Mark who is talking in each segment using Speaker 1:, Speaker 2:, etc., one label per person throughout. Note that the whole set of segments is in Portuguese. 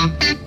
Speaker 1: Thank you.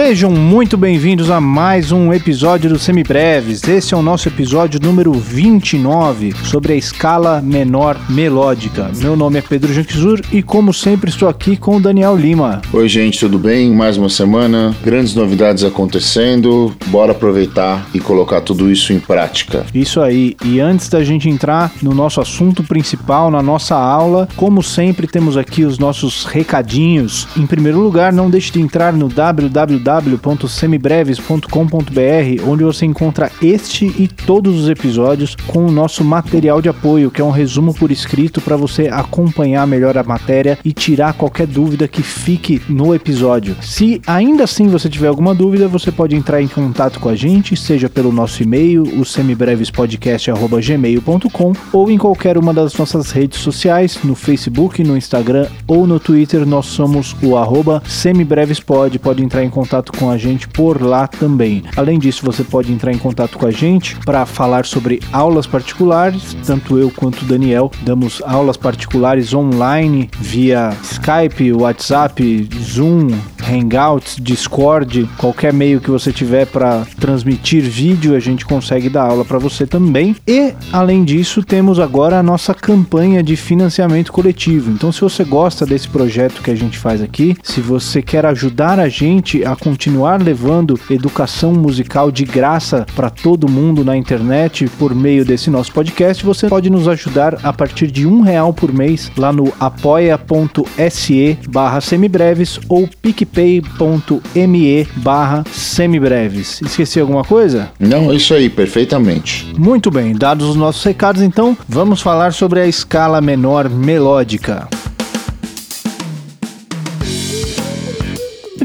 Speaker 1: Sejam muito bem-vindos a mais um episódio do Semibreves. Esse é o nosso episódio número 29 sobre a escala menor melódica. Meu nome é Pedro Janquizur e, como sempre, estou aqui com o Daniel Lima.
Speaker 2: Oi, gente, tudo bem? Mais uma semana, grandes novidades acontecendo. Bora aproveitar e colocar tudo isso em prática.
Speaker 1: Isso aí. E antes da gente entrar no nosso assunto principal, na nossa aula, como sempre, temos aqui os nossos recadinhos. Em primeiro lugar, não deixe de entrar no www www.semibreves.com.br, onde você encontra este e todos os episódios com o nosso material de apoio, que é um resumo por escrito para você acompanhar melhor a matéria e tirar qualquer dúvida que fique no episódio. Se ainda assim você tiver alguma dúvida, você pode entrar em contato com a gente, seja pelo nosso e-mail, o semibrevespodcast@gmail.com ou em qualquer uma das nossas redes sociais, no Facebook, no Instagram ou no Twitter, nós somos o arroba semibrevespod, pode entrar em contato contato com a gente por lá também. Além disso, você pode entrar em contato com a gente para falar sobre aulas particulares. Tanto eu quanto o Daniel damos aulas particulares online via Skype, WhatsApp, Zoom, Hangouts, Discord, qualquer meio que você tiver para transmitir vídeo, a gente consegue dar aula para você também. E além disso, temos agora a nossa campanha de financiamento coletivo. Então, se você gosta desse projeto que a gente faz aqui, se você quer ajudar a gente a continuar levando educação musical de graça para todo mundo na internet por meio desse nosso podcast, você pode nos ajudar a partir de um real por mês lá no apoia.se barra semibreves ou picpay.me barra semibreves. Esqueci alguma coisa?
Speaker 2: Não, isso aí, perfeitamente.
Speaker 1: Muito bem, dados os nossos recados, então vamos falar sobre a escala menor melódica.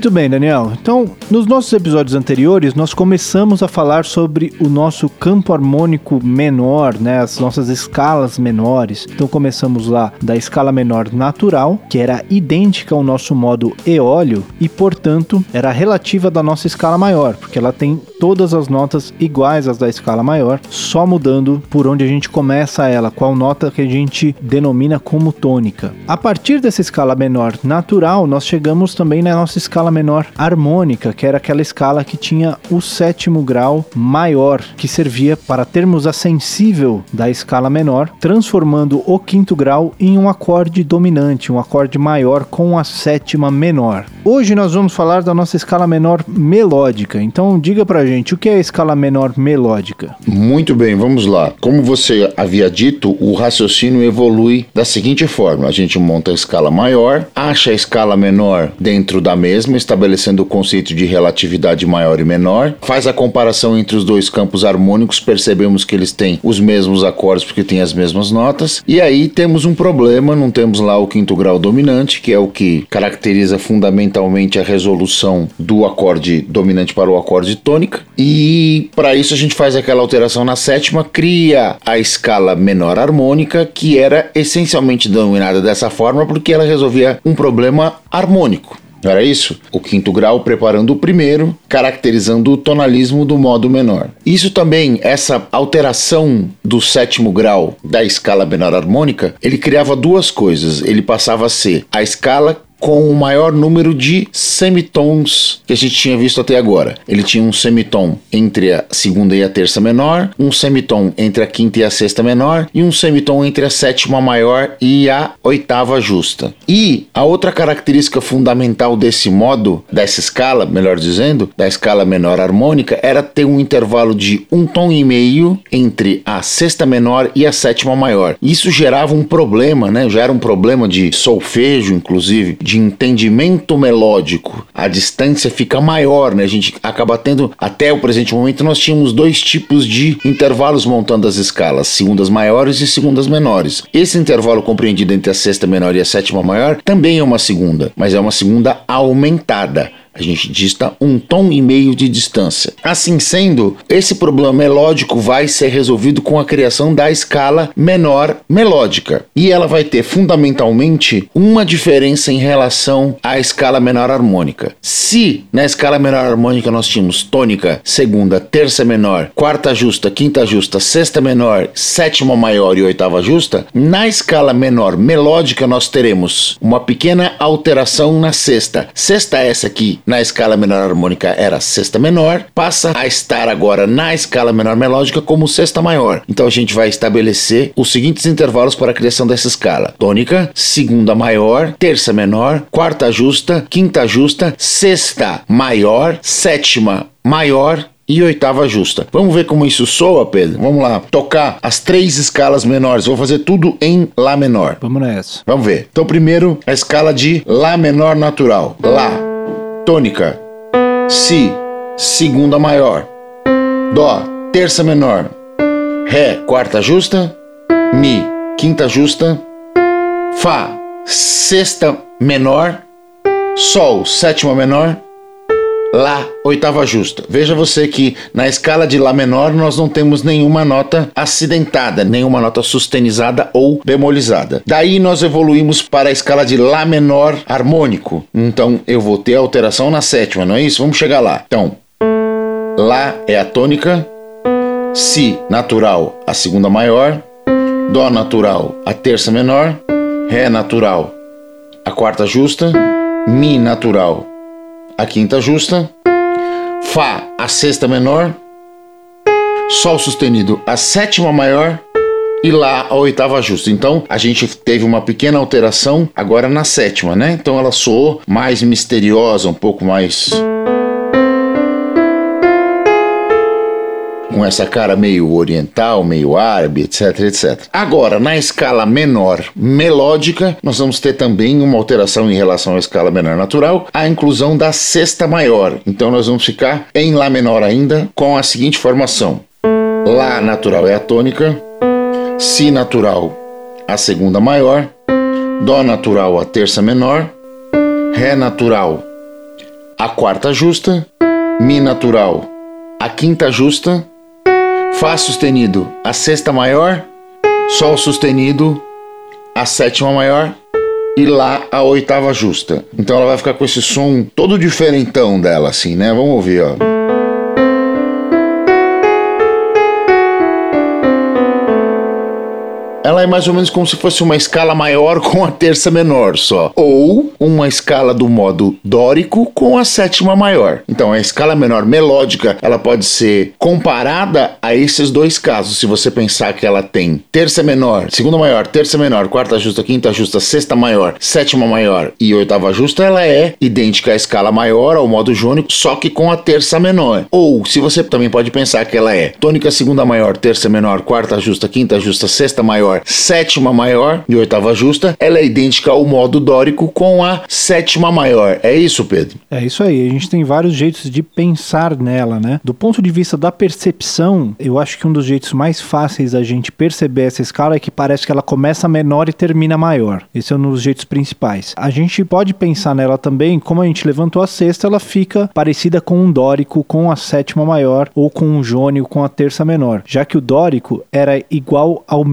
Speaker 1: Muito bem, Daniel. Então, nos nossos episódios anteriores, nós começamos a falar sobre o nosso campo harmônico menor, né, as nossas escalas menores. Então, começamos lá da escala menor natural, que era idêntica ao nosso modo eólio e, portanto, era relativa da nossa escala maior, porque ela tem todas as notas iguais às da escala maior, só mudando por onde a gente começa ela, qual nota que a gente denomina como tônica. A partir dessa escala menor natural, nós chegamos também na nossa escala menor harmônica, que era aquela escala que tinha o sétimo grau maior, que servia para termos a sensível da escala menor, transformando o quinto grau em um acorde dominante, um acorde maior com a sétima menor. Hoje nós vamos falar da nossa escala menor melódica. Então diga pra gente, o que é a escala menor melódica?
Speaker 2: Muito bem, vamos lá. Como você havia dito, o raciocínio evolui da seguinte forma: a gente monta a escala maior, acha a escala menor dentro da mesma, estabelecendo o conceito de relatividade maior e menor, faz a comparação entre os dois campos harmônicos, percebemos que eles têm os mesmos acordes porque têm as mesmas notas, e aí temos um problema, não temos lá o quinto grau dominante, que é o que caracteriza fundamentalmente a resolução do acorde dominante para o acorde tônica, e para isso a gente faz aquela alteração na sétima, cria a escala menor harmônica, que era essencialmente denominada dessa forma porque ela resolvia um problema harmônico. Não era isso? O quinto grau preparando o primeiro, caracterizando o tonalismo do modo menor. Isso também, essa alteração do sétimo grau da escala menor harmônica, ele criava duas coisas. Ele passava a ser a escala com o maior número de semitons que a gente tinha visto até agora. Ele tinha um semitom entre a segunda e a terça menor, um semitom entre a quinta e a sexta menor e um semitom entre a sétima maior e a oitava justa. E a outra característica fundamental desse modo, dessa escala, melhor dizendo, da escala menor harmônica, era ter um intervalo de um tom e meio entre a sexta menor e a sétima maior. Isso gerava um problema, né? Já era um problema de solfejo, inclusive, de de entendimento melódico, a distância fica maior, né? A gente acaba tendo, até o presente momento, nós tínhamos dois tipos de intervalos montando as escalas, segundas maiores e segundas menores. Esse intervalo compreendido entre a sexta menor e a sétima maior também é uma segunda, mas é uma segunda aumentada A gente dista um tom e meio de distância. Assim sendo, esse problema melódico vai ser resolvido com a criação da escala menor melódica. E ela vai ter fundamentalmente uma diferença em relação à escala menor harmônica. Se na escala menor harmônica nós tínhamos tônica, segunda, terça menor, quarta justa, quinta justa, sexta menor, sétima maior e oitava justa, na escala menor melódica nós teremos uma pequena alteração na sexta. Sexta essa aqui na escala menor harmônica era sexta menor, passa a estar agora na escala menor melódica como sexta maior. Então a gente vai estabelecer os seguintes intervalos para a criação dessa escala: tônica, segunda maior, terça menor, quarta justa, quinta justa, sexta maior, sétima maior e oitava justa. Vamos ver como isso soa, Pedro? Vamos lá, tocar as três escalas menores. Vou fazer tudo em Lá menor.
Speaker 1: Vamos nessa.
Speaker 2: Vamos ver. Então, primeiro, a escala de Lá menor natural. Lá, tônica, Si, segunda maior, Dó, terça menor, Ré, quarta justa, Mi, quinta justa, Fá, sexta menor, Sol, sétima menor, Lá, oitava justa. Veja você que na escala de Lá menor nós não temos nenhuma nota acidentada, nenhuma nota sustenizada ou bemolizada. Daí nós evoluímos para a escala de Lá menor harmônico. Então eu vou ter alteração na sétima, não é isso? Vamos chegar lá. Então, Lá é a tônica, Si natural a segunda maior, Dó natural a terça menor, Ré natural a quarta justa, Mi natural a quinta justa, Fá, a sexta menor, Sol sustenido, a sétima maior e Lá, a oitava justa. Então a gente teve uma pequena alteração agora na sétima, né? Então ela soou mais misteriosa, um pouco mais. Com essa cara meio oriental, meio árabe, etc, etc. Agora, na escala menor melódica, nós vamos ter também uma alteração em relação à escala menor natural, a inclusão da sexta maior. Então nós vamos ficar em Lá menor ainda com a seguinte formação: Lá natural é a tônica, Si natural a segunda maior, Dó natural a terça menor, Ré natural a quarta justa, Mi natural a quinta justa, Fá sustenido, a sexta maior, Sol sustenido, a sétima maior e Lá a oitava justa. Então ela vai ficar com esse som todo diferentão dela, assim, né? Vamos ouvir, ó. Ela é mais ou menos como se fosse uma escala maior com a terça menor só. Ou uma escala do modo dórico com a sétima maior. Então a escala menor melódica ela pode ser comparada a esses dois casos. Se você pensar que ela tem terça menor, segunda maior, terça menor, quarta justa, quinta justa, sexta maior, sétima maior e oitava justa, ela é idêntica à escala maior, ao modo jônico, só que com a terça menor. Ou se você também pode pensar que ela é tônica segunda maior, terça menor, quarta justa, quinta justa, sexta maior, sétima maior e oitava justa, ela é idêntica ao modo dórico com a sétima maior. É isso, Pedro?
Speaker 1: É isso aí. A gente tem vários jeitos de pensar nela, né? Do ponto de vista da percepção, eu acho que um dos jeitos mais fáceis da gente perceber essa escala é que parece que ela começa menor e termina maior. Esse é um dos jeitos principais. A gente pode pensar nela também, como a gente levantou a sexta, ela fica parecida com um dórico com a sétima maior ou com um jônico com a terça menor, já que o dórico era igual ao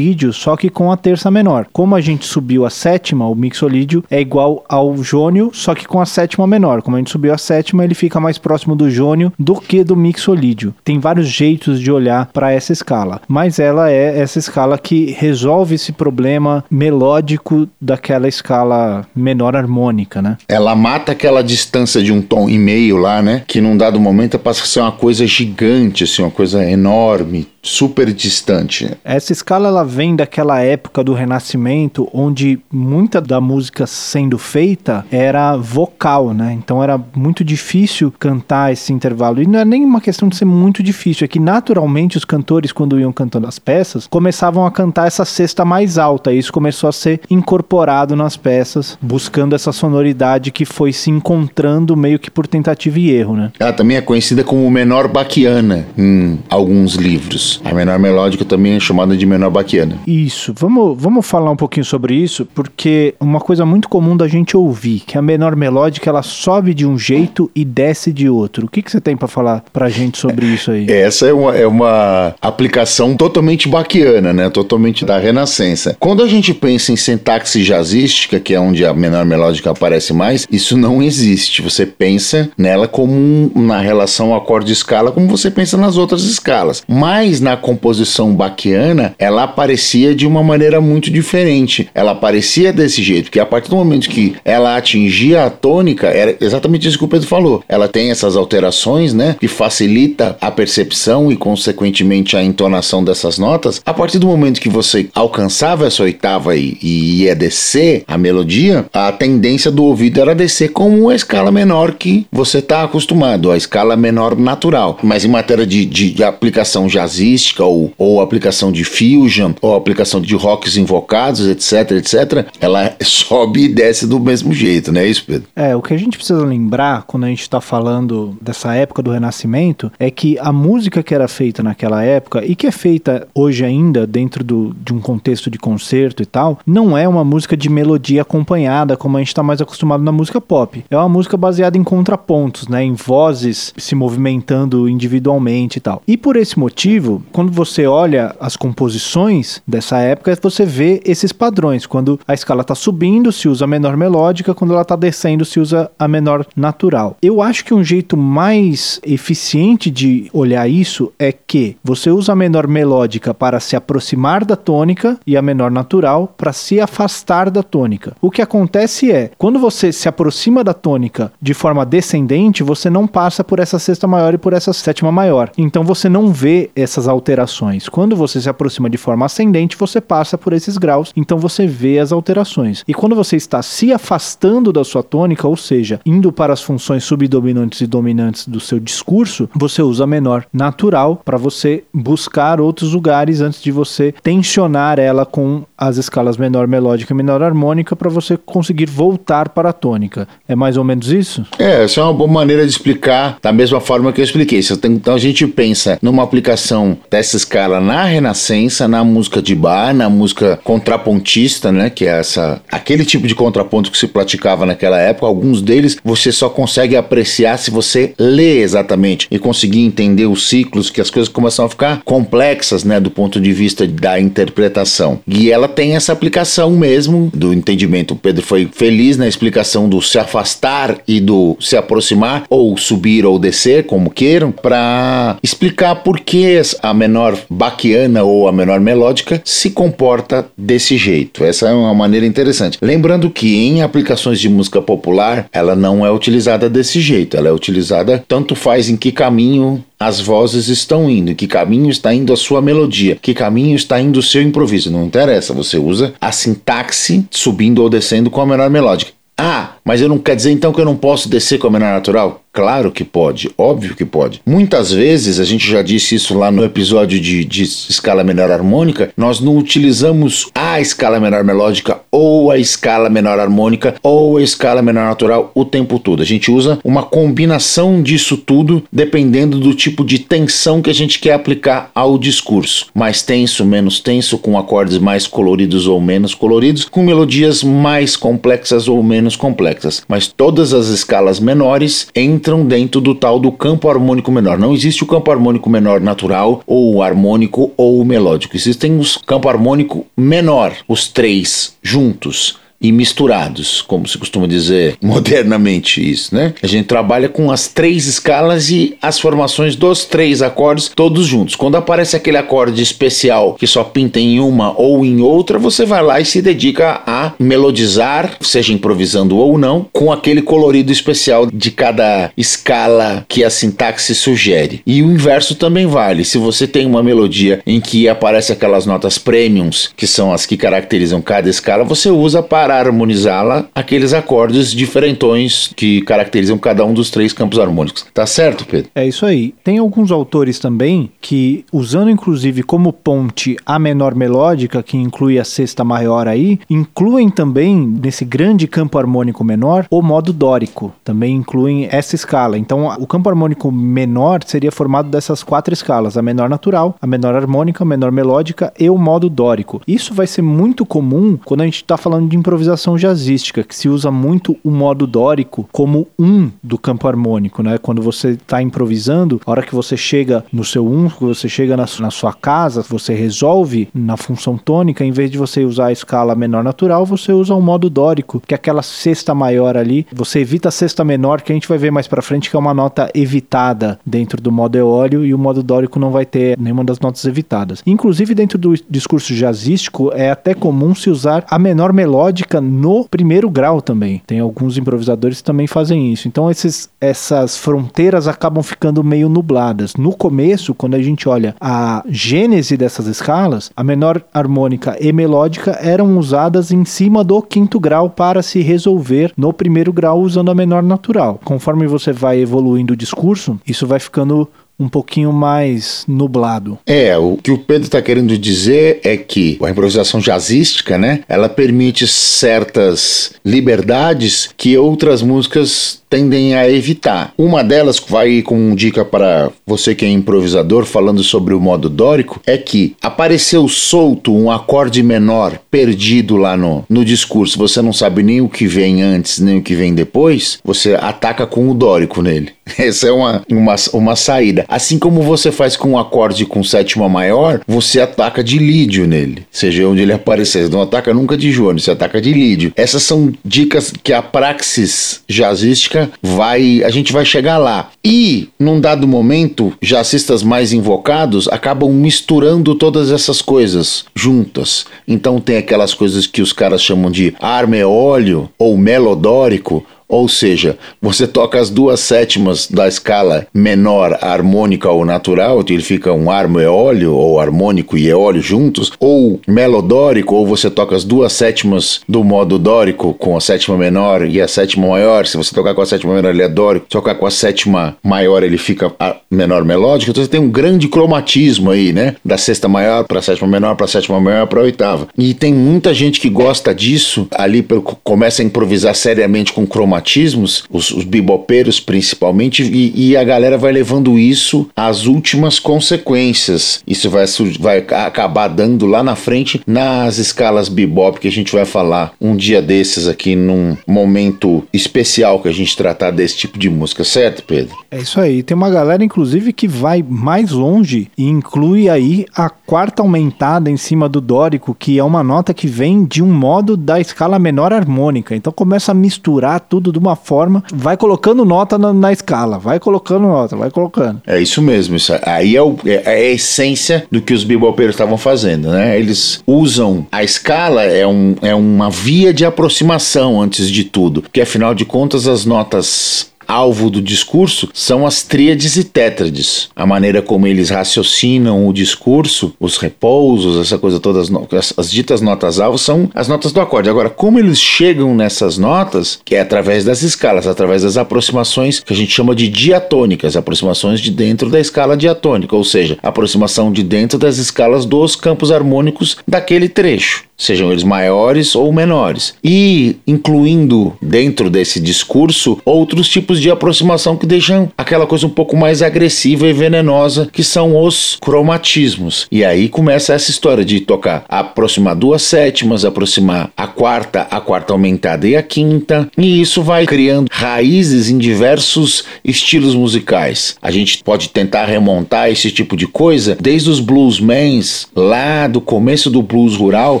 Speaker 1: mixolídio, só que com a terça menor. Como a gente subiu a sétima, o mixolídio é igual ao jônio, só que com a sétima menor. Como a gente subiu a sétima, ele fica mais próximo do jônio do que do mixolídio. Tem vários jeitos de olhar para essa escala, mas ela é essa escala que resolve esse problema melódico daquela escala menor harmônica, né?
Speaker 2: Ela mata aquela distância de um tom e meio lá, né? Que num dado momento passa a ser uma coisa gigante, assim, uma coisa enorme, super distante.
Speaker 1: Essa escala ela vem daquela época do Renascimento, onde muita da música sendo feita era vocal, né? Então era muito difícil cantar esse intervalo. E não é nem uma questão de ser muito difícil, é que naturalmente os cantores, quando iam cantando as peças, começavam a cantar essa sexta mais alta. E isso começou a ser incorporado nas peças, buscando essa sonoridade que foi se encontrando meio que por tentativa e erro, né?
Speaker 2: Ela também é conhecida como menor baquiana em alguns livros. A menor melódica também é chamada de menor baquiana.
Speaker 1: Isso, vamos, vamos falar um pouquinho sobre isso, porque uma coisa muito comum da gente ouvir, que a menor melódica ela sobe de um jeito e desce de outro. O que, que você tem para falar pra gente sobre isso aí?
Speaker 2: Essa é uma, é uma aplicação totalmente baquiana, né? Totalmente da Renascença. Quando a gente pensa em sintaxe jazzística, que é onde a menor melódica aparece mais, isso não existe. Você pensa nela como um, na relação acorde-escala, como você pensa nas outras escalas. Mas na composição baquiana, ela aparecia de uma maneira muito diferente. Ela aparecia desse jeito, que a partir do momento que ela atingia a tônica, era exatamente isso que o Pedro falou. Ela tem essas alterações, né, que facilita a percepção e consequentemente a entonação dessas notas. A partir do momento que você alcançava essa oitava e, e ia descer a melodia, a tendência do ouvido era descer como a escala menor que você está acostumado, a escala menor natural. Mas em matéria de, de, de aplicação jazzística ou, ou aplicação de fusion ou aplicação de rocks invocados, etc, etc, ela sobe e desce do mesmo jeito, né, isso, Pedro?
Speaker 1: É, o que a gente precisa lembrar quando a gente está falando dessa época do Renascimento é que a música que era feita naquela época e que é feita hoje ainda dentro do, de um contexto de concerto e tal, não é uma música de melodia acompanhada como a gente está mais acostumado na música pop. É uma música baseada em contrapontos, né, em vozes se movimentando individualmente e tal. E por esse motivo, quando você olha as composições dessa época, você vê esses padrões. Quando a escala está subindo, se usa a menor melódica, quando ela está descendo, se usa a menor natural. Eu acho que um jeito mais eficiente de olhar isso é que você usa a menor melódica para se aproximar da tônica e a menor natural para se afastar da tônica. O que acontece é, quando você se aproxima da tônica de forma descendente, você não passa por essa sexta maior e por essa sétima maior. Então você não vê essas alterações. Quando você se aproxima de forma ascendente, você passa por esses graus, então você vê as alterações. E quando você está se afastando da sua tônica, ou seja, indo para as funções subdominantes e dominantes do seu discurso, você usa menor natural para você buscar outros lugares antes de você tensionar ela com as escalas menor melódica e menor harmônica para você conseguir voltar para a tônica. É mais ou menos isso?
Speaker 2: É, essa é uma boa maneira de explicar da mesma forma que eu expliquei. Então a gente pensa numa aplicação dessa escala na Renascença, na música de bar, na música contrapontista, né, que é essa aquele tipo de contraponto que se praticava naquela época. Alguns deles você só consegue apreciar se você lê exatamente e conseguir entender os ciclos, que as coisas começam a ficar complexas, né, do ponto de vista da interpretação. E ela tem essa aplicação mesmo do entendimento. O Pedro foi feliz na explicação do se afastar e do se aproximar, ou subir ou descer, como queiram, para explicar por que a menor baquiana ou a menor melódica se comporta desse jeito. Essa é uma maneira interessante. Lembrando que em aplicações de música popular, ela não é utilizada desse jeito, ela é utilizada tanto faz em que caminho as vozes estão indo, que caminho está indo a sua melodia, que caminho está indo o seu improviso. Não interessa, você usa a sintaxe subindo ou descendo com a menor melódica. Ah, mas eu não quer dizer então que eu não posso descer com a menor natural? Claro que pode, óbvio que pode. Muitas vezes, a gente já disse isso lá no episódio de, de, escala menor harmônica, nós não utilizamos a escala menor melódica ou a escala menor harmônica ou a escala menor natural o tempo todo. A gente usa uma combinação disso tudo dependendo do tipo de tensão que a gente quer aplicar ao discurso. Mais tenso, menos tenso, com acordes mais coloridos ou menos coloridos, com melodias mais complexas ou menos complexas. Mas todas as escalas menores em entram dentro do tal do campo harmônico menor. Não existe o campo harmônico menor natural, ou harmônico, ou melódico. Existem os campo harmônico menor, os três juntos e misturados, como se costuma dizer modernamente isso, né? A gente trabalha com as três escalas e as formações dos três acordes todos juntos. Quando aparece aquele acorde especial que só pinta em uma ou em outra, você vai lá e se dedica a melodizar, seja improvisando ou não, com aquele colorido especial de cada escala que a sintaxe sugere. E o inverso também vale. Se você tem uma melodia em que aparece aquelas notas premiums, que são as que caracterizam cada escala, você usa para para harmonizá-la aqueles acordes diferentões que caracterizam cada um dos três campos harmônicos. Tá certo, Pedro?
Speaker 1: É isso aí. Tem alguns autores também que, usando inclusive como ponte a menor melódica, que inclui a sexta maior aí, incluem também nesse grande campo harmônico menor o modo dórico. Também incluem essa escala. Então, o campo harmônico menor seria formado dessas quatro escalas: a menor natural, a menor harmônica, a menor melódica e o modo dórico. Isso vai ser muito comum quando a gente está falando de improvisação jazzística, que se usa muito o modo dórico como um do campo harmônico, né? Quando você está improvisando, a hora que você chega no seu um, você chega na, na sua casa, você resolve na função tônica, em vez de você usar a escala menor natural, você usa o modo dórico, que é aquela sexta maior ali. Você evita a sexta menor, que a gente vai ver mais para frente, que é uma nota evitada dentro do modo eólio, e o modo dórico não vai ter nenhuma das notas evitadas. Inclusive, dentro do discurso jazzístico, é até comum se usar a menor melódica no primeiro grau também. Tem alguns improvisadores que também fazem isso. Então, esses, essas fronteiras acabam ficando meio nubladas. No começo, quando a gente olha a gênese dessas escalas, a menor harmônica e melódica eram usadas em cima do quinto grau para se resolver no primeiro grau usando a menor natural. Conforme você vai evoluindo o discurso, isso vai ficando um pouquinho mais nublado.
Speaker 2: É, o que o Pedro está querendo dizer é que a improvisação jazzística, né, ela permite certas liberdades que outras músicas tendem a evitar. Uma delas vai com dica para você que é improvisador, falando sobre o modo dórico, é que apareceu solto um acorde menor perdido lá no, no discurso, você não sabe nem o que vem antes, nem o que vem depois, você ataca com o dórico nele. Essa é uma, uma, uma saída. Assim como você faz com um acorde com sétima maior, você ataca de lídio nele, seja onde ele aparecer. Você não ataca nunca de jônio, você ataca de lídio. Essas são dicas que a praxis jazzística vai. A gente vai chegar lá. E, num dado momento, jazzistas mais invocados acabam misturando todas essas coisas juntas. Então tem aquelas coisas que os caras chamam de armeólio ou melodórico ou seja, você toca as duas sétimas da escala menor harmônica ou natural, então ele fica um armo eólio, ou harmônico e eólio juntos, ou melodórico, ou você toca as duas sétimas do modo dórico com a sétima menor e a sétima maior. Se você tocar com a sétima menor, ele é dórico, se tocar com a sétima maior, ele fica menor melódica. Então você tem um grande cromatismo aí, né? Da sexta maior para a sétima menor, para a sétima maior para a oitava. E tem muita gente que gosta disso, ali começa a improvisar seriamente com cromatismo cromatismos, os, os bibopeiros principalmente, e, e, a galera vai levando isso às últimas consequências. Isso vai, vai acabar dando lá na frente nas escalas bebop que a gente vai falar um dia desses aqui num momento especial que a gente tratar desse tipo de música, certo, Pedro?
Speaker 1: É isso aí. Tem uma galera, inclusive, que vai mais longe e inclui aí a quarta aumentada em cima do dórico, que é uma nota que vem de um modo da escala menor harmônica. Então começa a misturar tudo tudo de uma forma, vai colocando nota na, na escala, vai colocando nota, vai colocando.
Speaker 2: É isso mesmo, isso aí é, o, é, é a essência do que os bebopeiros estavam fazendo, né? Eles usam a escala é, um, é uma via de aproximação antes de tudo, porque afinal de contas as notas alvo do discurso são as tríades e tétrades. A maneira como eles raciocinam o discurso, os repousos, essa coisa toda, as, as ditas notas alvo são as notas do acorde. Agora, como eles chegam nessas notas, que é através das escalas, através das aproximações que a gente chama de diatônicas, aproximações de dentro da escala diatônica, ou seja, aproximação de dentro das escalas dos campos harmônicos daquele trecho sejam eles maiores ou menores, e incluindo dentro desse discurso outros tipos de aproximação que deixam aquela coisa um pouco mais agressiva e venenosa, que são os cromatismos. E aí começa essa história de tocar, aproximar duas sétimas, aproximar a quarta, a quarta aumentada e a quinta, e isso vai criando raízes em diversos estilos musicais. A gente pode tentar remontar esse tipo de coisa desde os bluesmans lá do começo do blues rural,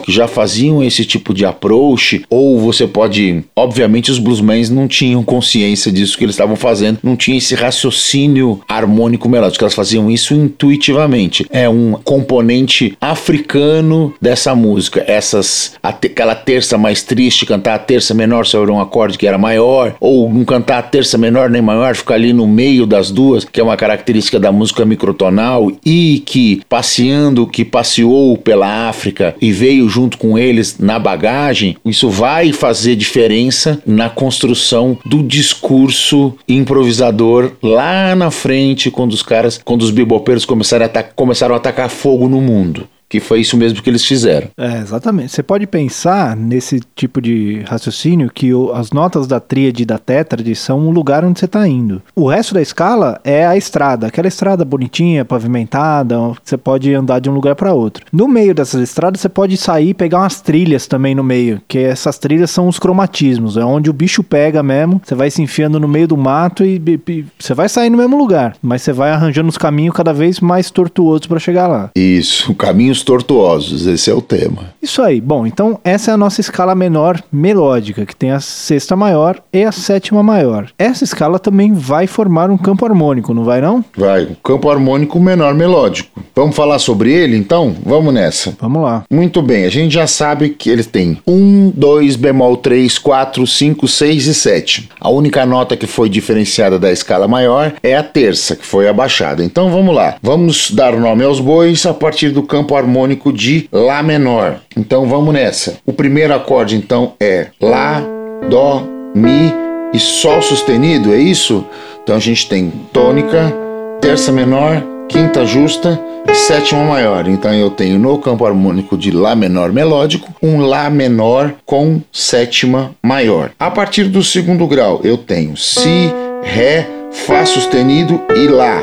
Speaker 2: que já faziam esse tipo de approach, ou você pode. Obviamente, os bluesmans não tinham consciência disso que eles estavam fazendo, não tinha esse raciocínio harmônico melódico, elas faziam isso intuitivamente. É um componente africano dessa música. Essas. aquela terça mais triste, cantar a terça menor sobre um acorde que era maior, ou não cantar a terça menor nem maior, ficar ali no meio das duas, que é uma característica da música microtonal e que passeando, que passeou pela África e veio junto junto com eles na bagagem, isso vai fazer diferença na construção do discurso improvisador lá na frente, quando os caras, quando os bibopeiros começaram a, começaram a atacar fogo no mundo que foi isso mesmo que eles fizeram.
Speaker 1: É, exatamente. Você pode pensar nesse tipo de raciocínio que o, as notas da tríade e da tétrade são o lugar onde você está indo. O resto da escala é a estrada, aquela estrada bonitinha, pavimentada, você pode andar de um lugar para outro. No meio dessas estradas você pode sair e pegar umas trilhas também no meio, que essas trilhas são os cromatismos, é onde o bicho pega mesmo, você vai se enfiando no meio do mato e, e você vai sair no mesmo lugar, mas você vai arranjando os caminhos cada vez mais tortuosos para chegar lá.
Speaker 2: Isso, caminhos tortuosos, esse é o tema.
Speaker 1: Isso aí. Bom, então essa é a nossa escala menor melódica, que tem a sexta maior e a sétima maior. Essa escala também vai formar um campo harmônico, não vai não?
Speaker 2: Vai, um campo harmônico menor melódico. Vamos falar sobre ele então? Vamos nessa.
Speaker 1: Vamos lá.
Speaker 2: Muito bem, a gente já sabe que ele tem 1, 2, bemol 3, 4, 5, 6 e 7. A única nota que foi diferenciada da escala maior é a terça, que foi abaixada. Então vamos lá. Vamos dar nome aos bois a partir do campo harmônico harmônico de Lá menor. Então vamos nessa. O primeiro acorde então é Lá, Dó, Mi e Sol sustenido, é isso? Então a gente tem tônica, terça menor, quinta justa e sétima maior. Então eu tenho no campo harmônico de Lá menor melódico um Lá menor com sétima maior. A partir do segundo grau eu tenho Si, Ré, Fá sustenido e Lá.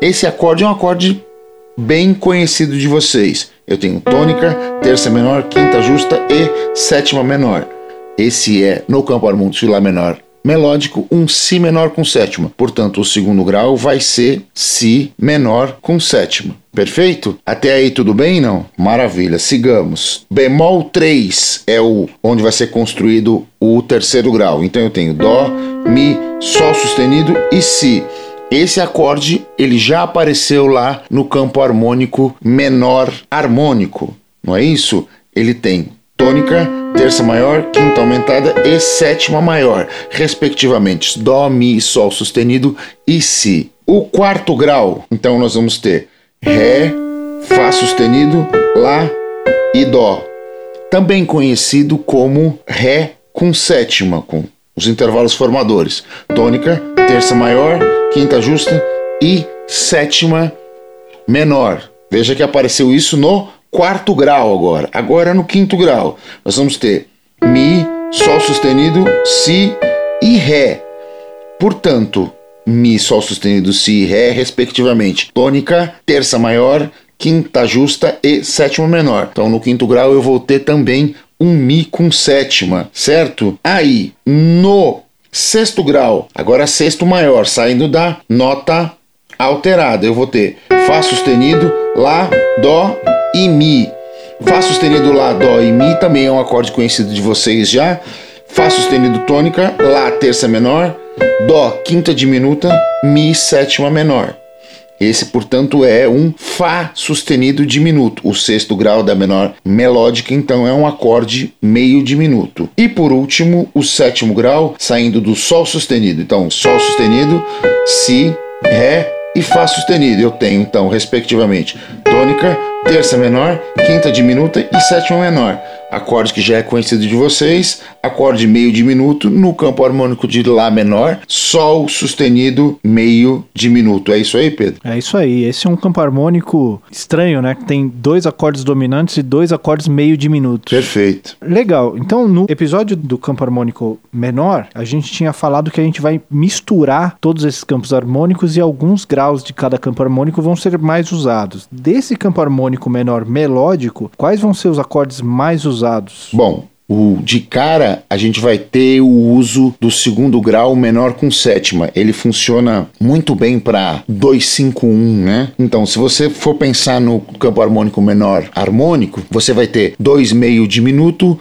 Speaker 2: Esse acorde é um acorde bem conhecido de vocês. Eu tenho tônica, terça menor, quinta justa e sétima menor. Esse é, no campo harmônico de Lá menor melódico, um Si menor com sétima. Portanto, o segundo grau vai ser Si menor com sétima. Perfeito? Até aí tudo bem, não? Maravilha, sigamos. Bemol 3 é o onde vai ser construído o terceiro grau. Então eu tenho Dó, Mi, Sol sustenido e Si. Esse acorde ele já apareceu lá no campo harmônico menor harmônico, não é isso? Ele tem tônica, terça maior, quinta aumentada e sétima maior, respectivamente, dó, mi, sol sustenido e si. O quarto grau, então nós vamos ter ré, fá sustenido, lá e dó, também conhecido como ré com sétima, com os intervalos formadores, tônica, terça maior, quinta justa e sétima menor. Veja que apareceu isso no quarto grau agora. Agora no quinto grau. Nós vamos ter Mi, Sol sustenido, Si e Ré. Portanto, Mi, Sol sustenido, Si e Ré, respectivamente. Tônica, terça maior, quinta justa e sétima menor. Então, no quinto grau eu vou ter também um Mi com sétima, certo? Aí, no Sexto grau, agora sexto maior, saindo da nota alterada. Eu vou ter Fá sustenido, Lá, Dó e Mi. Fá sustenido, Lá, Dó e Mi também é um acorde conhecido de vocês já. Fá sustenido tônica, Lá terça menor, Dó quinta diminuta, Mi sétima menor. Esse, portanto, é um Fá sustenido diminuto. O sexto grau da menor melódica, então, é um acorde meio diminuto. E por último, o sétimo grau, saindo do Sol sustenido. Então, Sol sustenido, Si, Ré e Fá sustenido. Eu tenho, então, respectivamente, tônica, terça menor, quinta diminuta e sétima menor acorde que já é conhecido de vocês, acorde meio diminuto no campo harmônico de Lá menor, Sol sustenido meio diminuto. É isso aí, Pedro?
Speaker 1: É isso aí. Esse é um campo harmônico estranho, né? Que tem dois acordes dominantes e dois acordes meio diminutos.
Speaker 2: Perfeito.
Speaker 1: Legal. Então, no episódio do campo harmônico menor, a gente tinha falado que a gente vai misturar todos esses campos harmônicos e alguns graus de cada campo harmônico vão ser mais usados. Desse campo harmônico menor melódico, quais vão ser os acordes mais usados?
Speaker 2: Bom, o, de cara, a gente vai ter o uso do segundo grau menor com sétima. Ele funciona muito bem para 251, né? Então, se você for pensar no campo harmônico menor harmônico, você vai ter dois meio diminuto,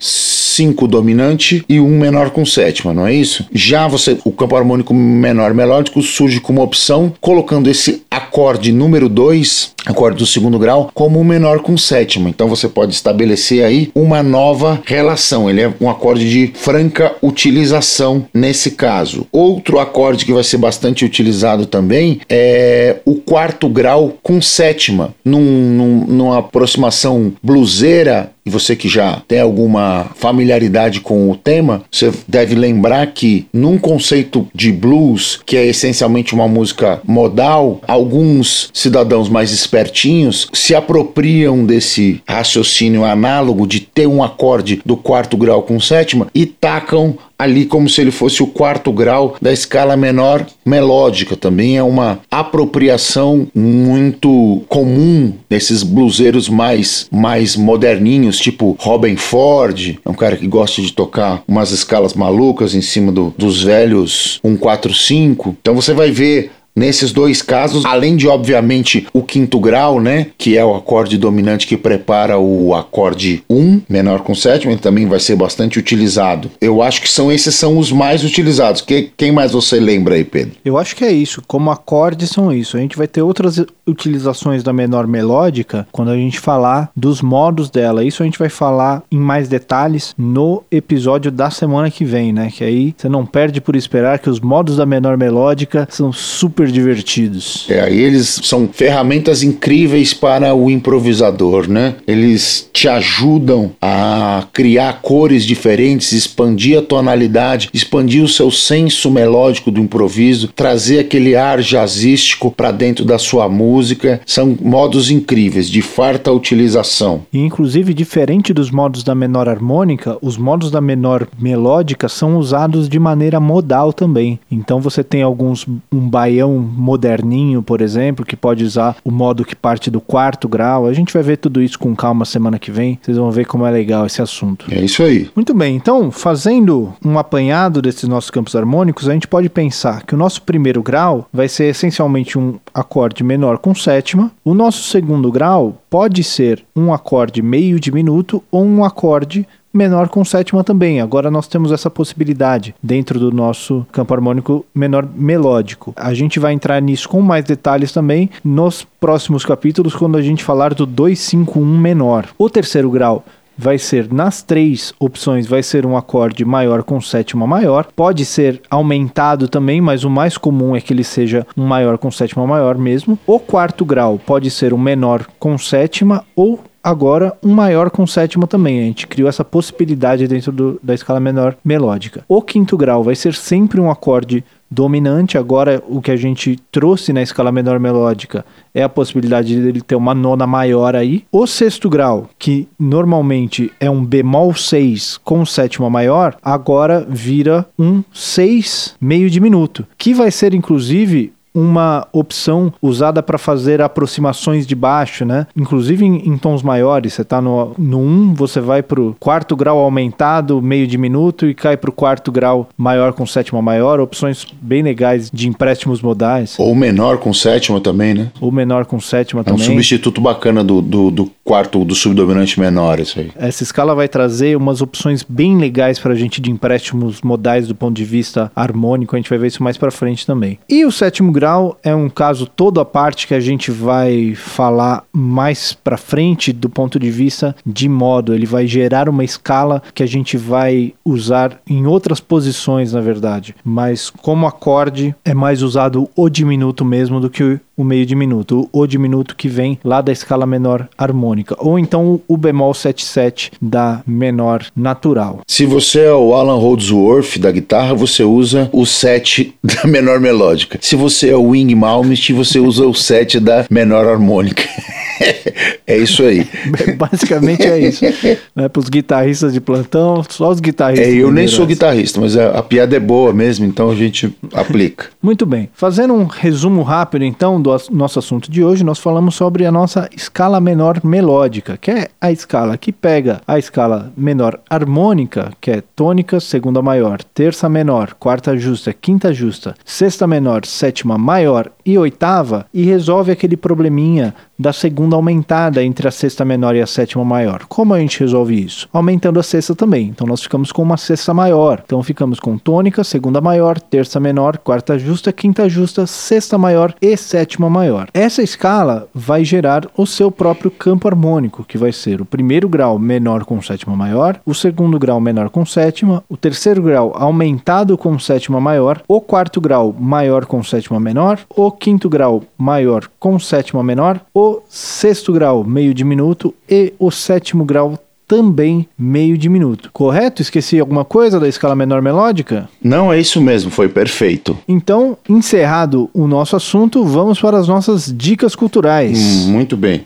Speaker 2: 5 dominante e um menor com sétima, não é isso? Já você, o campo harmônico menor melódico surge como opção colocando esse acorde número 2, acorde do segundo grau, como um menor com sétima. Então você pode estabelecer aí uma nova relação. Ele é um acorde de franca utilização nesse caso. Outro acorde que vai ser bastante utilizado também é o quarto grau com sétima. Num, num, numa aproximação bluseira, e você que já tem alguma familiaridade com o tema, você deve lembrar que num conceito de blues, que é essencialmente uma música modal, alguns cidadãos mais espertinhos se apropriam desse raciocínio análogo de ter um acorde do quarto grau com sétima e tacam ali como se ele fosse o quarto grau da escala menor melódica. Também é uma apropriação muito comum desses bluseiros mais, mais moderninhos, tipo Robin Ford, é um cara que gosta de tocar umas escalas malucas em cima do, dos velhos 145. Então você vai ver Nesses dois casos, além de obviamente o quinto grau, né, que é o acorde dominante que prepara o acorde 1, menor com sétima, ele também vai ser bastante utilizado. Eu acho que são esses são os mais utilizados. Que, quem mais você lembra aí, Pedro?
Speaker 1: Eu acho que é isso. Como acordes são isso. A gente vai ter outras utilizações da menor melódica quando a gente falar dos modos dela. Isso a gente vai falar em mais detalhes no episódio da semana que vem, né? Que aí você não perde por esperar que os modos da menor melódica são super super divertidos.
Speaker 2: É, eles são ferramentas incríveis para o improvisador, né? Eles te ajudam a criar cores diferentes, expandir a tonalidade, expandir o seu senso melódico do improviso, trazer aquele ar jazzístico para dentro da sua música. São modos incríveis, de farta utilização.
Speaker 1: E inclusive diferente dos modos da menor harmônica, os modos da menor melódica são usados de maneira modal também. Então você tem alguns um baião moderninho, por exemplo, que pode usar o modo que parte do quarto grau. A gente vai ver tudo isso com calma semana que vem. Vocês vão ver como é legal esse assunto.
Speaker 2: É isso aí.
Speaker 1: Muito bem, então, fazendo um apanhado desses nossos campos harmônicos, a gente pode pensar que o nosso primeiro grau vai ser essencialmente um acorde menor com sétima. O nosso segundo grau pode ser um acorde meio diminuto ou um acorde menor com sétima também. Agora nós temos essa possibilidade dentro do nosso campo harmônico menor melódico. A gente vai entrar nisso com mais detalhes também nos próximos capítulos quando a gente falar do 251 menor. O terceiro grau vai ser nas três opções vai ser um acorde maior com sétima maior. Pode ser aumentado também, mas o mais comum é que ele seja um maior com sétima maior mesmo. O quarto grau pode ser um menor com sétima ou agora um maior com sétima também. A gente criou essa possibilidade dentro do, da escala menor melódica. O quinto grau vai ser sempre um acorde dominante. Agora, o que a gente trouxe na escala menor melódica é a possibilidade dele ter uma nona maior aí. O sexto grau, que normalmente é um bemol 6 com sétima maior, agora vira um 6 meio diminuto, que vai ser inclusive uma opção usada para fazer aproximações de baixo, né? Inclusive em, em tons maiores. Você está no, no 1, você vai para o quarto grau aumentado, meio diminuto, e cai para o quarto grau maior com sétima maior. Opções bem legais de empréstimos modais.
Speaker 2: Ou menor com sétima também, né?
Speaker 1: Ou menor com sétima
Speaker 2: é
Speaker 1: também.
Speaker 2: É um substituto bacana do, do, do quarto, do subdominante menor, isso aí.
Speaker 1: Essa escala vai trazer umas opções bem legais para a gente de empréstimos modais do ponto de vista harmônico. A gente vai ver isso mais para frente também. E o sétimo grau é um caso todo à parte que a gente vai falar mais para frente do ponto de vista de modo. Ele vai gerar uma escala que a gente vai usar em outras posições, na verdade. Mas como acorde é mais usado o diminuto mesmo do que o meio diminuto, o diminuto que vem lá da escala menor harmônica, ou então o bemol 77 da menor natural.
Speaker 2: Se você é o Alan Holdsworth da guitarra, você usa o 7 da menor melódica. Se você é o Wing Malmsteen, você usa o 7 da menor harmônica. é isso aí.
Speaker 1: Basicamente é isso. Né, Para os guitarristas de plantão, só os guitarristas.
Speaker 2: É, eu nem sou guitarrista, mas a, a, piada é boa mesmo, então a gente aplica.
Speaker 1: Muito bem. Fazendo um resumo rápido, então, do nosso assunto de hoje, nós falamos sobre a nossa escala menor melódica, que é a escala que pega a escala menor harmônica, que é tônica, segunda maior, terça menor, quarta justa, quinta justa, sexta menor, sétima maior e oitava, e resolve aquele probleminha da segunda aumentada entre a sexta menor e a sétima maior. Como a gente resolve isso? Aumentando a sexta também. Então nós ficamos com uma sexta maior. Então ficamos com tônica, segunda maior, terça menor, quarta justa, quinta justa, sexta maior e sétima maior. Essa escala vai gerar o seu próprio campo harmônico, que vai ser o primeiro grau menor com sétima maior, o segundo grau menor com sétima, o terceiro grau aumentado com sétima maior, o quarto grau maior com sétima menor, o quinto grau maior com sétima menor, o sexto grau meio diminuto e o sétimo grau também meio diminuto. Correto? Esqueci alguma coisa da escala menor melódica?
Speaker 2: Não, é isso mesmo, foi perfeito.
Speaker 1: Então, encerrado o nosso assunto, vamos para as nossas dicas culturais.
Speaker 2: Hum, muito bem.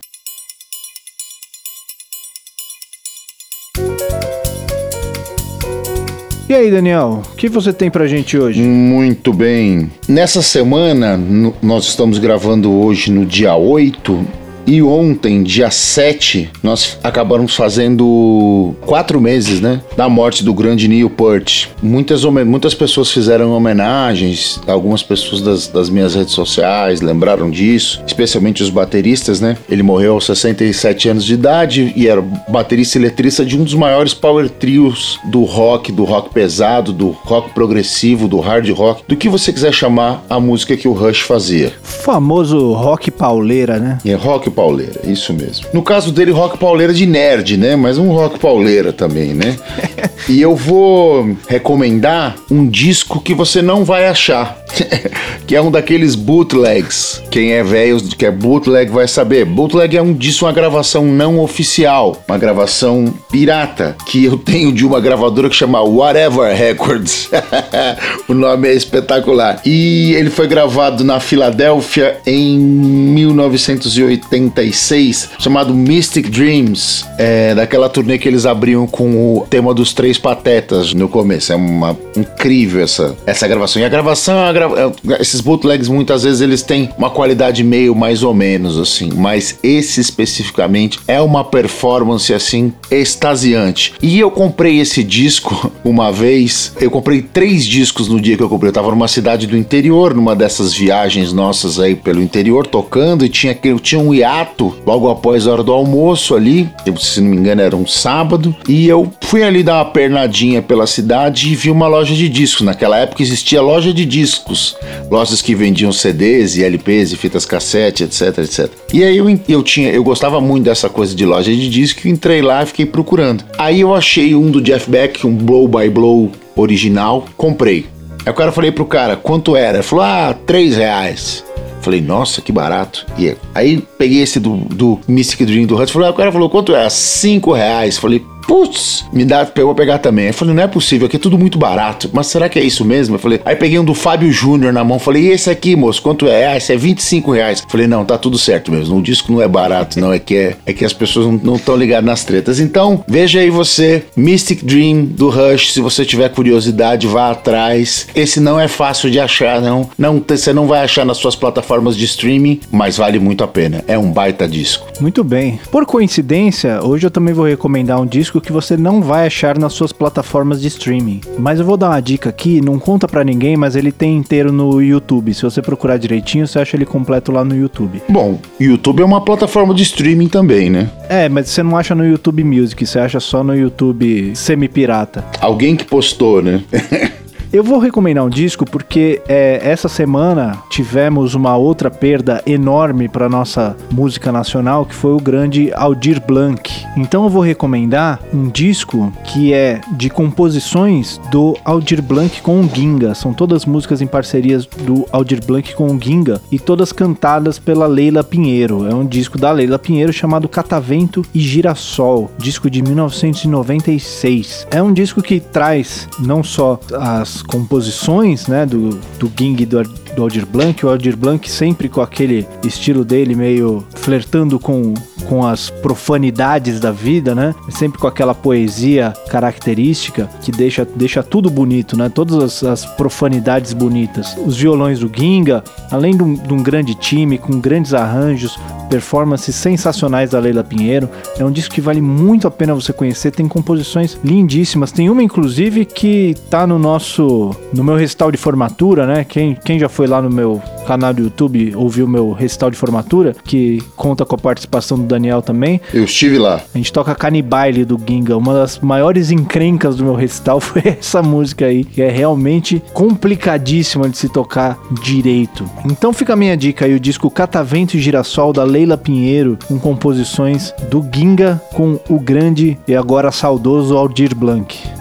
Speaker 1: E aí, Daniel, o que você tem pra gente hoje?
Speaker 2: Muito bem. Nessa semana, nós estamos gravando hoje no dia 8 e ontem, dia 7, nós acabamos fazendo quatro meses, né? Da morte do grande Neil Peart. Muitas, muitas pessoas fizeram homenagens, algumas pessoas das, das minhas redes sociais lembraram disso, especialmente os bateristas, né? Ele morreu aos 67 anos de idade e era baterista e letrista de um dos maiores power trios do rock, do rock pesado, do rock progressivo, do hard rock, do que você quiser chamar a música que o Rush fazia.
Speaker 1: Famoso rock pauleira, né?
Speaker 2: É rock pauleira, isso mesmo. No caso dele, rock pauleira de nerd, né? Mas um rock pauleira também, né? e eu vou recomendar um disco que você não vai achar. que é um daqueles bootlegs. Quem é velho que é bootleg vai saber. Bootleg é um disco, uma gravação não oficial, uma gravação pirata que eu tenho de uma gravadora que chama Whatever Records. o nome é espetacular. E ele foi gravado na Filadélfia em 1986, chamado Mystic Dreams, é, daquela turnê que eles abriam com o tema dos Três Patetas no começo. É uma incrível essa, essa gravação. E a gravação é uma é, esses bootlegs muitas vezes eles têm uma qualidade meio mais ou menos assim, mas esse especificamente é uma performance assim extasiante. E eu comprei esse disco uma vez, eu comprei três discos no dia que eu comprei. Eu tava numa cidade do interior, numa dessas viagens nossas aí pelo interior, tocando e tinha eu tinha um hiato logo após a hora do almoço ali, se não me engano era um sábado, e eu fui ali dar uma pernadinha pela cidade e vi uma loja de discos. Naquela época existia loja de discos discos, lojas que vendiam CDs e LPs e fitas cassete, etc, etc. E aí eu, eu tinha, eu gostava muito dessa coisa de loja de disco, entrei lá e fiquei procurando. Aí eu achei um do Jeff Beck, um Blow by Blow original, comprei. Aí o cara falei pro cara, quanto era? Ele falou, ah, 3 reais. Falei, nossa, que barato. E aí peguei esse do, do Mystic Dream do Hunt. Falei, ah, o cara falou, quanto é? 5 reais. Falei, putz, me dá, pegou pegar também. Eu falei, não é possível, aqui é tudo muito barato. Mas será que é isso mesmo? Eu falei, aí peguei um do Fábio Júnior na mão, falei, e esse aqui, moço, quanto é? Ah, esse é 25 reais. Falei, não, tá tudo certo mesmo. O disco não é barato, não, é que é, é que as pessoas não estão ligadas nas tretas. Então, veja aí você, Mystic Dream do Rush, se você tiver curiosidade, vá atrás. Esse não é fácil de achar, não. não você não vai achar nas suas plataformas de streaming, mas vale muito a pena. É um baita disco.
Speaker 1: Muito bem. Por coincidência, hoje eu também vou recomendar um disco que você não vai achar nas suas plataformas de streaming. Mas eu vou dar uma dica aqui, não conta para ninguém, mas ele tem inteiro no YouTube. Se você procurar direitinho, você acha ele completo lá no YouTube.
Speaker 2: Bom, YouTube é uma plataforma de streaming também, né?
Speaker 1: É, mas você não acha no YouTube Music, você acha só no YouTube semi-pirata.
Speaker 2: Alguém que postou, né?
Speaker 1: Eu vou recomendar um disco porque é, essa semana tivemos uma outra perda enorme para nossa música nacional, que foi o grande Aldir Blanc. Então eu vou recomendar um disco que é de composições do Aldir Blanc com o Ginga. São todas músicas em parcerias do Aldir Blanc com o Ginga e todas cantadas pela Leila Pinheiro. É um disco da Leila Pinheiro chamado Catavento e Girassol, disco de 1996. É um disco que traz não só as composições, né, do, do Ging e do, do Aldir Blanc, o Aldir Blanc sempre com aquele estilo dele meio flertando com, com as profanidades da vida, né? Sempre com aquela poesia característica que deixa, deixa tudo bonito, né? Todas as, as profanidades bonitas. Os violões do Ginga, além de um, de um grande time, com grandes arranjos, performances sensacionais da Leila Pinheiro. É um disco que vale muito a pena você conhecer, tem composições lindíssimas. Tem uma, inclusive, que tá no nosso. no meu recital de formatura, né? Quem, quem já foi lá no meu canal do YouTube ouviu meu recital de formatura, que conta com a participação do também.
Speaker 2: Eu estive lá.
Speaker 1: A gente toca Canibale do Ginga. Uma das maiores encrencas do meu recital foi essa música aí, que é realmente complicadíssima de se tocar direito. Então fica a minha dica aí, o disco Catavento e Girassol da Leila Pinheiro, com composições do Ginga com o grande e agora saudoso Aldir Blanc.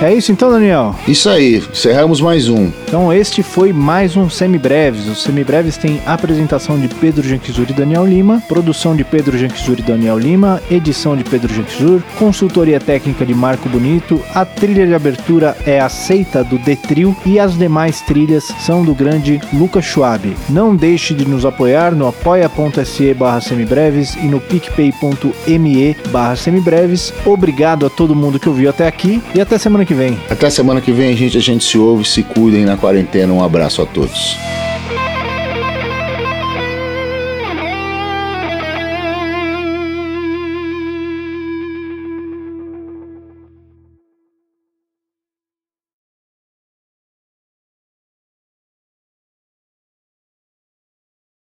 Speaker 1: É isso então, Daniel?
Speaker 2: Isso aí, encerramos mais um.
Speaker 1: Então este foi mais um Semibreves. Os Semibreves têm apresentação de Pedro Janquizur e Daniel Lima, produção de Pedro Janquizur e Daniel Lima, edição de Pedro Janquizur, consultoria técnica de Marco Bonito, a trilha de abertura é aceita do Detril e as demais trilhas são do grande Lucas Schwab. Não deixe de nos apoiar no apoia.se barra semibreves e no picpay.me barra semibreves. Obrigado a todo mundo que ouviu até aqui e até semana que vem.
Speaker 2: Até semana que vem, gente. A gente se ouve, se cuidem na quarentena. Um abraço a todos.